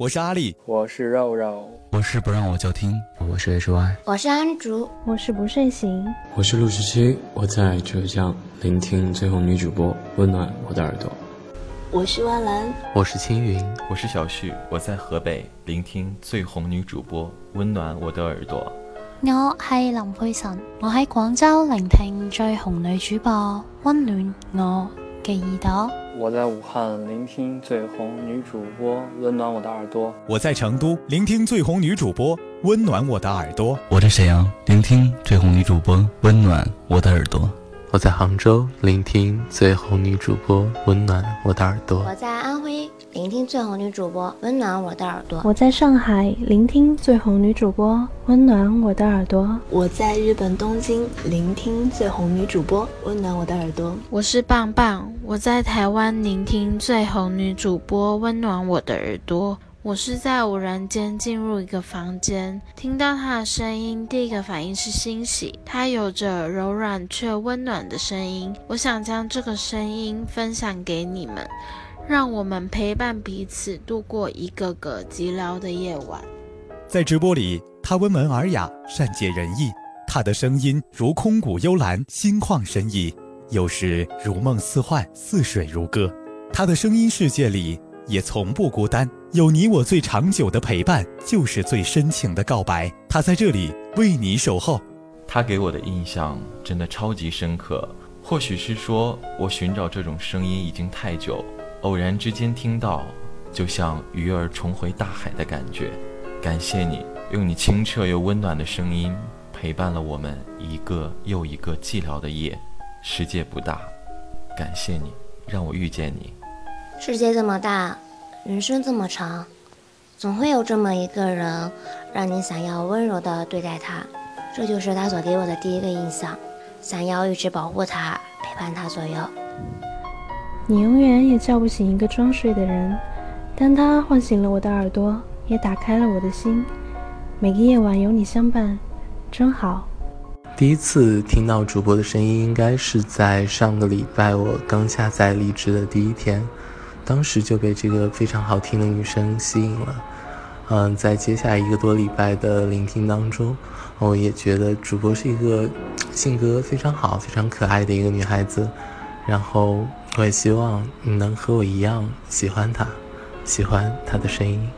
我是阿力，我是肉肉，我是不让我叫听，我是 H Y，我是安竹，我是不睡醒，我是陆十七，我在浙江聆听最红女主播，温暖我的耳朵。我是万兰，我是青云，我是小旭，我在河北聆听最红女主播，温暖我的耳朵。我係林佩晨，我喺廣州聆聽最紅女主播，温暖我嘅耳朵。我在武汉聆听最红女主播，温暖我的耳朵。我在成都聆听最红女主播，温暖我的耳朵。我在沈阳聆听最红女主播，温暖我的耳朵。我在杭州聆听最红女主播，温暖我的耳朵。我在安徽聆听最红女主播，温暖我的耳朵。我在上海聆听最红女主播，温暖我的耳朵。我在日本东京聆听最红女主播，温暖我的耳朵。我是棒棒，我在台湾聆听最红女主播，温暖我的耳朵。我是在偶然间进入一个房间，听到他的声音，第一个反应是欣喜。他有着柔软却温暖的声音，我想将这个声音分享给你们，让我们陪伴彼此度过一个个寂寥的夜晚。在直播里，他温文尔雅，善解人意。他的声音如空谷幽兰，心旷神怡；有时如梦似幻，似水如歌。他的声音世界里也从不孤单。有你我最长久的陪伴，就是最深情的告白。他在这里为你守候。他给我的印象真的超级深刻。或许是说我寻找这种声音已经太久，偶然之间听到，就像鱼儿重回大海的感觉。感谢你用你清澈又温暖的声音陪伴了我们一个又一个寂寥的夜。世界不大，感谢你让我遇见你。世界这么大。人生这么长，总会有这么一个人，让你想要温柔的对待他。这就是他所给我的第一个印象，想要一直保护他，陪伴他左右。你永远也叫不醒一个装睡的人，但他唤醒了我的耳朵，也打开了我的心。每个夜晚有你相伴，真好。第一次听到主播的声音，应该是在上个礼拜我刚下载荔枝的第一天。当时就被这个非常好听的女声吸引了，嗯，在接下来一个多礼拜的聆听当中，我也觉得主播是一个性格非常好、非常可爱的一个女孩子，然后我也希望你能和我一样喜欢她，喜欢她的声音。